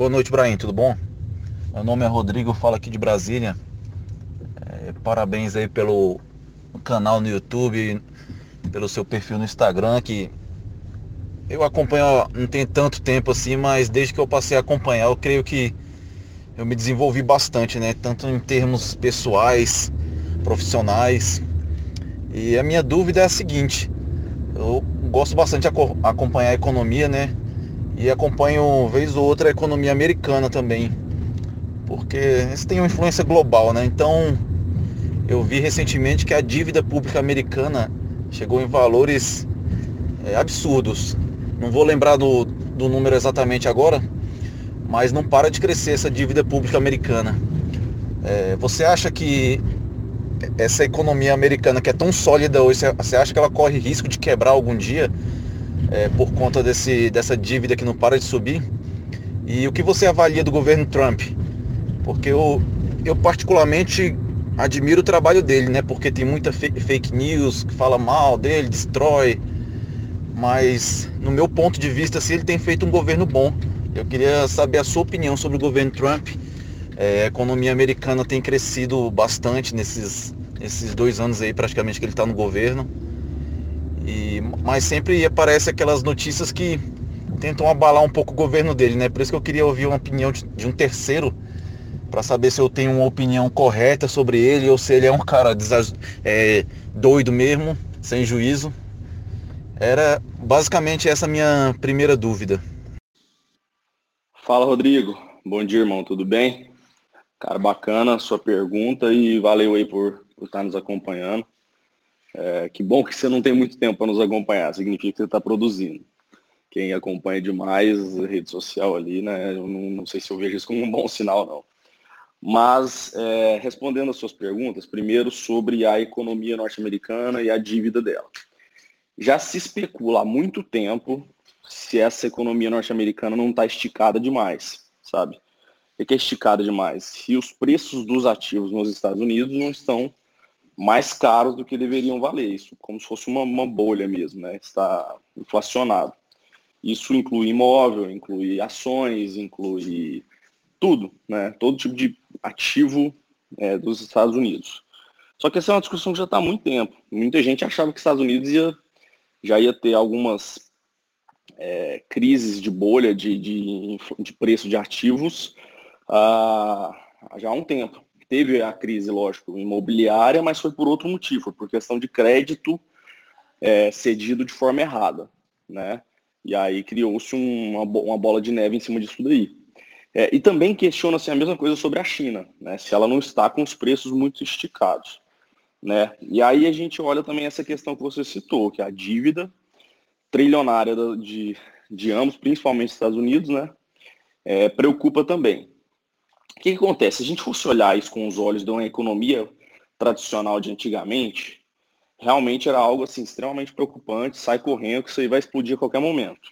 Boa noite, Brahim, tudo bom? Meu nome é Rodrigo, falo aqui de Brasília. É, parabéns aí pelo canal no YouTube, pelo seu perfil no Instagram, que eu acompanho não tem tanto tempo assim, mas desde que eu passei a acompanhar, eu creio que eu me desenvolvi bastante, né? Tanto em termos pessoais, profissionais. E a minha dúvida é a seguinte, eu gosto bastante de acompanhar a economia, né? E acompanho vez ou outra a economia americana também. Porque eles têm uma influência global, né? Então eu vi recentemente que a dívida pública americana chegou em valores é, absurdos. Não vou lembrar do, do número exatamente agora, mas não para de crescer essa dívida pública americana. É, você acha que essa economia americana que é tão sólida hoje, você acha que ela corre risco de quebrar algum dia é, por conta desse, dessa dívida que não para de subir? E o que você avalia do governo Trump? Porque eu, eu particularmente admiro o trabalho dele, né? Porque tem muita fake news que fala mal dele, destrói. Mas no meu ponto de vista, assim, ele tem feito um governo bom. Eu queria saber a sua opinião sobre o governo Trump é, a economia americana tem crescido bastante nesses, nesses dois anos aí praticamente que ele está no governo. E, mas sempre aparece aquelas notícias que tentam abalar um pouco o governo dele, né? Por isso que eu queria ouvir uma opinião de, de um terceiro para saber se eu tenho uma opinião correta sobre ele ou se ele é um cara é, doido mesmo, sem juízo. Era basicamente essa minha primeira dúvida. Fala Rodrigo, bom dia irmão, tudo bem? Cara, bacana a sua pergunta e valeu aí por, por estar nos acompanhando. É, que bom que você não tem muito tempo para nos acompanhar, significa que você está produzindo. Quem acompanha demais a rede social ali, né? Eu não, não, sei se eu vejo isso como um bom sinal, não. Mas, é, respondendo às suas perguntas, primeiro sobre a economia norte-americana e a dívida dela. Já se especula há muito tempo se essa economia norte-americana não está esticada demais, sabe? que é esticada demais. E os preços dos ativos nos Estados Unidos não estão mais caros do que deveriam valer. Isso como se fosse uma, uma bolha mesmo, né? Está inflacionado. Isso inclui imóvel, inclui ações, inclui tudo, né? Todo tipo de ativo é, dos Estados Unidos. Só que essa é uma discussão que já está há muito tempo. Muita gente achava que os Estados Unidos ia, já ia ter algumas é, crises de bolha de, de, de preço de ativos ah, já há um tempo. Teve a crise, lógico, imobiliária, mas foi por outro motivo, por questão de crédito é, cedido de forma errada, né? E aí criou-se uma, uma bola de neve em cima disso daí. É, e também questiona-se a mesma coisa sobre a China, né? Se ela não está com os preços muito esticados, né? E aí a gente olha também essa questão que você citou, que é a dívida trilionária de, de ambos, principalmente dos Estados Unidos, né? É, preocupa também. O que, que acontece? Se a gente fosse olhar isso com os olhos de uma economia tradicional de antigamente, realmente era algo assim extremamente preocupante, sai correndo que isso aí vai explodir a qualquer momento.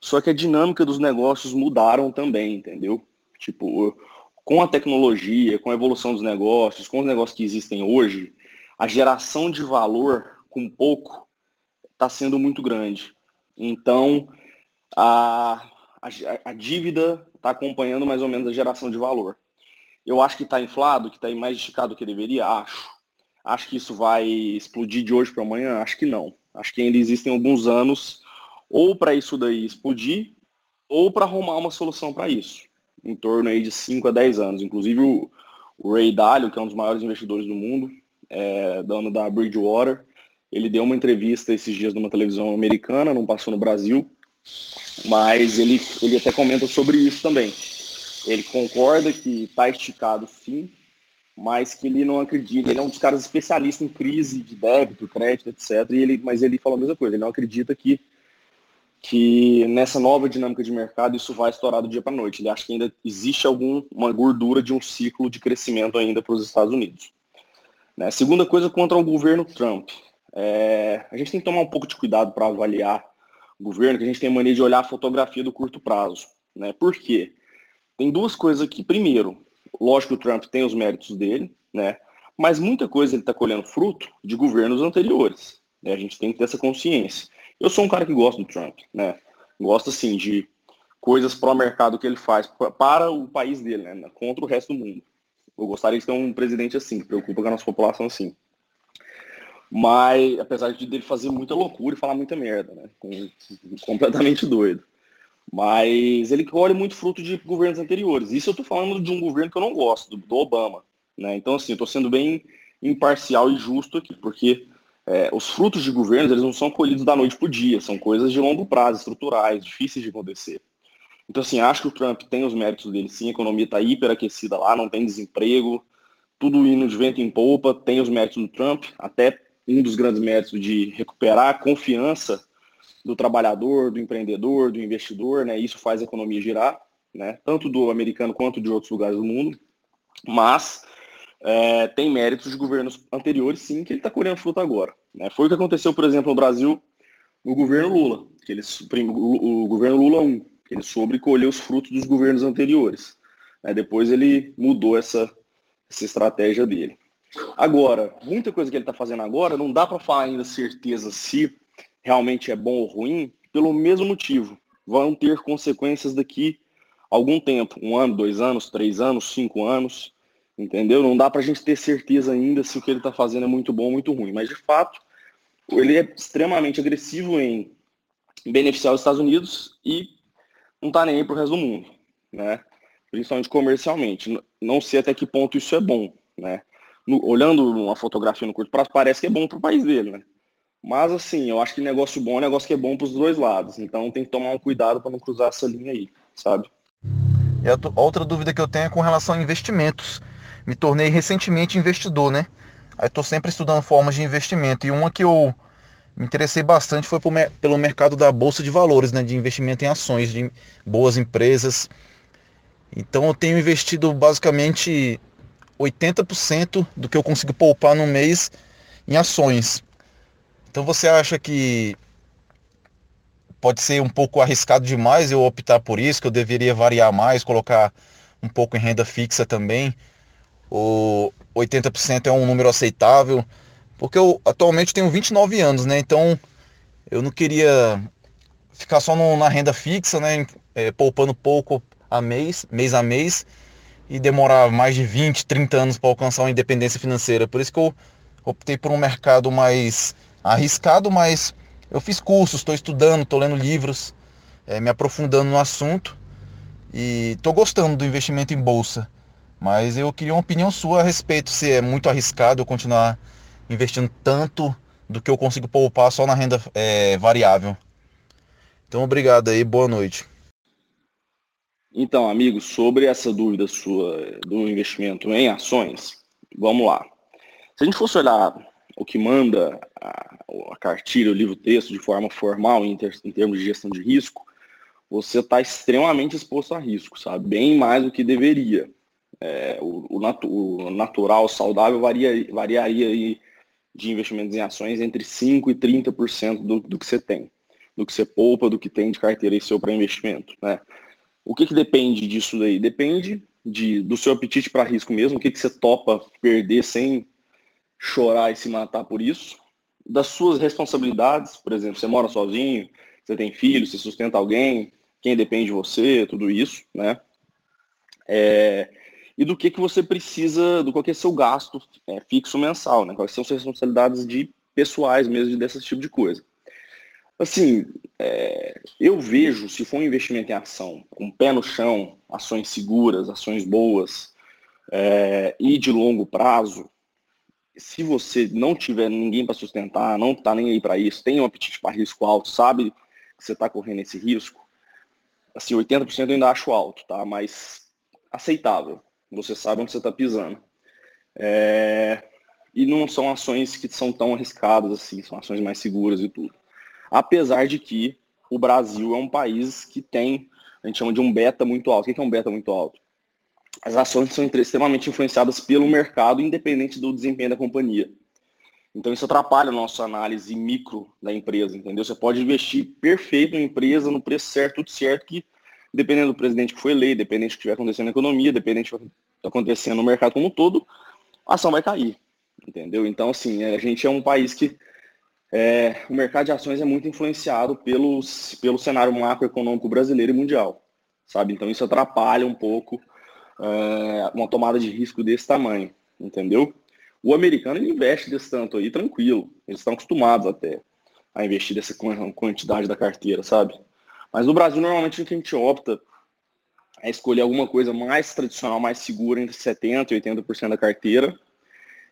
Só que a dinâmica dos negócios mudaram também, entendeu? Tipo, com a tecnologia, com a evolução dos negócios, com os negócios que existem hoje, a geração de valor com pouco está sendo muito grande. Então, a, a, a dívida está acompanhando mais ou menos a geração de valor. Eu acho que está inflado, que está mais esticado do que deveria? Acho. Acho que isso vai explodir de hoje para amanhã? Acho que não. Acho que ainda existem alguns anos ou para isso daí explodir ou para arrumar uma solução para isso. Em torno aí de 5 a 10 anos. Inclusive o, o Ray Dalio, que é um dos maiores investidores do mundo, é, dono da Bridgewater, ele deu uma entrevista esses dias numa televisão americana, não passou no Brasil, mas ele, ele até comenta sobre isso também. Ele concorda que está esticado sim, mas que ele não acredita. Ele é um dos caras especialistas em crise de débito, crédito, etc. E ele, mas ele fala a mesma coisa. Ele não acredita que, que nessa nova dinâmica de mercado isso vai estourar do dia para noite. Ele acha que ainda existe alguma gordura de um ciclo de crescimento ainda para os Estados Unidos. Né? Segunda coisa contra o governo Trump. É, a gente tem que tomar um pouco de cuidado para avaliar governo que a gente tem mania de olhar a fotografia do curto prazo. Né? Por quê? Tem duas coisas aqui. Primeiro, lógico que o Trump tem os méritos dele, né? mas muita coisa ele está colhendo fruto de governos anteriores. Né? A gente tem que ter essa consciência. Eu sou um cara que gosta do Trump, né? Gosto assim de coisas pró-mercado que ele faz para o país dele, né? Contra o resto do mundo. Eu gostaria de ter um presidente assim, que preocupa com a nossa população assim. Mas, apesar de dele fazer muita loucura e falar muita merda, né? Completamente doido. Mas ele colhe muito fruto de governos anteriores. Isso eu estou falando de um governo que eu não gosto, do, do Obama. Né? Então, assim, eu estou sendo bem imparcial e justo aqui, porque é, os frutos de governos eles não são colhidos da noite para o dia, são coisas de longo prazo, estruturais, difíceis de acontecer. Então, assim, acho que o Trump tem os méritos dele, sim, a economia está hiperaquecida lá, não tem desemprego, tudo indo de vento em polpa, tem os méritos do Trump, até um dos grandes méritos de recuperar a confiança do trabalhador, do empreendedor, do investidor, né? Isso faz a economia girar, né? Tanto do americano quanto de outros lugares do mundo. Mas é, tem méritos de governos anteriores, sim, que ele está colhendo fruta agora. Né? Foi o que aconteceu, por exemplo, no Brasil, no governo Lula, que ele, o, o governo Lula 1, que ele soube colher os frutos dos governos anteriores. Né? Depois ele mudou essa, essa estratégia dele. Agora, muita coisa que ele está fazendo agora, não dá para falar ainda certeza se realmente é bom ou ruim, pelo mesmo motivo. Vão ter consequências daqui algum tempo, um ano, dois anos, três anos, cinco anos, entendeu? Não dá para a gente ter certeza ainda se o que ele está fazendo é muito bom ou muito ruim, mas de fato ele é extremamente agressivo em beneficiar os Estados Unidos e não está nem aí para o resto do mundo, né? Principalmente comercialmente. Não sei até que ponto isso é bom, né? No, olhando uma fotografia no curto prazo, parece que é bom para o país dele, né? Mas assim, eu acho que negócio bom é negócio que é bom para os dois lados. Então tem que tomar um cuidado para não cruzar essa linha aí, sabe? E outra dúvida que eu tenho é com relação a investimentos. Me tornei recentemente investidor, né? Aí estou sempre estudando formas de investimento. E uma que eu me interessei bastante foi pelo mercado da Bolsa de Valores, né? De investimento em ações de boas empresas. Então eu tenho investido basicamente 80% do que eu consigo poupar no mês em ações. Então você acha que pode ser um pouco arriscado demais eu optar por isso, que eu deveria variar mais, colocar um pouco em renda fixa também? Ou 80% é um número aceitável? Porque eu atualmente tenho 29 anos, né? Então eu não queria ficar só no, na renda fixa, né? É, poupando pouco a mês, mês a mês, e demorar mais de 20, 30 anos para alcançar uma independência financeira. Por isso que eu optei por um mercado mais arriscado, mas eu fiz cursos, estou estudando, estou lendo livros, é, me aprofundando no assunto e estou gostando do investimento em bolsa. Mas eu queria uma opinião sua a respeito se é muito arriscado eu continuar investindo tanto do que eu consigo poupar só na renda é, variável. Então, obrigado aí, boa noite. Então, amigo, sobre essa dúvida sua do investimento em ações, vamos lá. Se a gente fosse olhar o que manda a, a cartilha, o livro-texto de forma formal em, ter, em, termos de gestão de risco, você está extremamente exposto a risco, sabe? Bem mais do que deveria. É, o, o, natu, o, natural, saudável, varia, variaria de investimentos em ações entre 5% e 30% do, do que você tem, do que você poupa, do que tem de carteira e seu para investimento, né? O que, que depende disso daí? Depende de, do seu apetite para risco mesmo, o que, que você topa perder sem chorar e se matar por isso. Das suas responsabilidades, por exemplo, você mora sozinho, você tem filhos, você sustenta alguém, quem depende de você, tudo isso, né? É, e do que, que você precisa, do qual é seu gasto é, fixo mensal, né? Quais são suas responsabilidades de pessoais mesmo desse tipo de coisa. Assim, é, eu vejo, se for um investimento em ação, com pé no chão, ações seguras, ações boas, é, e de longo prazo, se você não tiver ninguém para sustentar, não está nem aí para isso, tem um apetite para risco alto, sabe que você está correndo esse risco, assim, 80% eu ainda acho alto, tá? Mas aceitável. Você sabe onde você está pisando. É, e não são ações que são tão arriscadas assim, são ações mais seguras e tudo apesar de que o Brasil é um país que tem, a gente chama de um beta muito alto. O que é um beta muito alto? As ações são extremamente influenciadas pelo mercado, independente do desempenho da companhia. Então isso atrapalha a nossa análise micro da empresa, entendeu? Você pode investir perfeito na empresa, no preço certo, tudo certo, que dependendo do presidente que foi eleito, dependendo do que estiver acontecendo na economia, dependendo do que está acontecendo no mercado como um todo, a ação vai cair, entendeu? Então, assim, a gente é um país que é, o mercado de ações é muito influenciado pelos, pelo cenário macroeconômico brasileiro e mundial. sabe? Então isso atrapalha um pouco é, uma tomada de risco desse tamanho, entendeu? O americano ele investe desse tanto aí tranquilo, eles estão acostumados até a investir dessa quantidade da carteira, sabe? Mas no Brasil normalmente o que a gente opta é escolher alguma coisa mais tradicional, mais segura, entre 70% e 80% da carteira,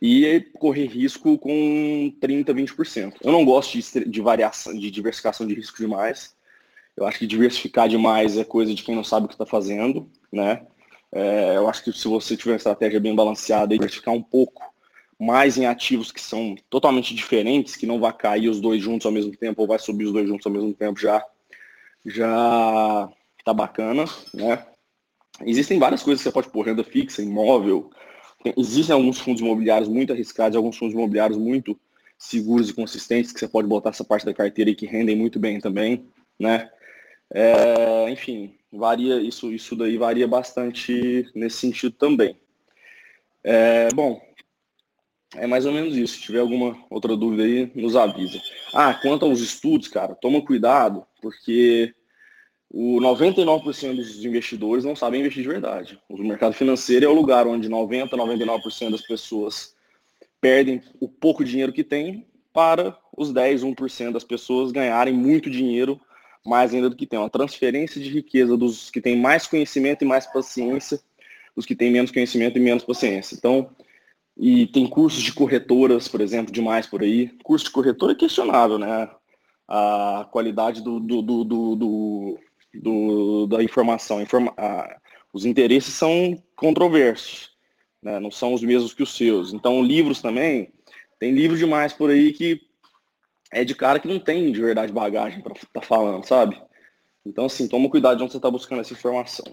e correr risco com 30%, 20%. Eu não gosto de, de variação, de diversificação de risco demais. Eu acho que diversificar demais é coisa de quem não sabe o que está fazendo, né? É, eu acho que se você tiver uma estratégia bem balanceada e diversificar um pouco mais em ativos que são totalmente diferentes, que não vai cair os dois juntos ao mesmo tempo ou vai subir os dois juntos ao mesmo tempo, já já tá bacana, né? Existem várias coisas que você pode pôr, renda fixa, imóvel. Tem, existem alguns fundos imobiliários muito arriscados, alguns fundos imobiliários muito seguros e consistentes que você pode botar essa parte da carteira e que rendem muito bem também, né? É, enfim, varia isso, isso daí varia bastante nesse sentido também. É, bom, é mais ou menos isso. Se tiver alguma outra dúvida aí, nos avisa. Ah, quanto aos estudos, cara, toma cuidado, porque o 99% dos investidores não sabem investir de verdade. O mercado financeiro é o lugar onde 90, 99% das pessoas perdem o pouco dinheiro que têm para os 10, 1% das pessoas ganharem muito dinheiro, mais ainda do que tem. Uma transferência de riqueza dos que têm mais conhecimento e mais paciência, dos que têm menos conhecimento e menos paciência. Então, e tem cursos de corretoras, por exemplo, demais por aí. Curso de corretora é questionável, né? A qualidade do, do, do, do, do da informação. Informa os interesses são controversos, né? não são os mesmos que os seus. Então, livros também, tem livros demais por aí que é de cara que não tem de verdade bagagem para estar tá falando, sabe? Então, assim, toma cuidado de onde você está buscando essa informação.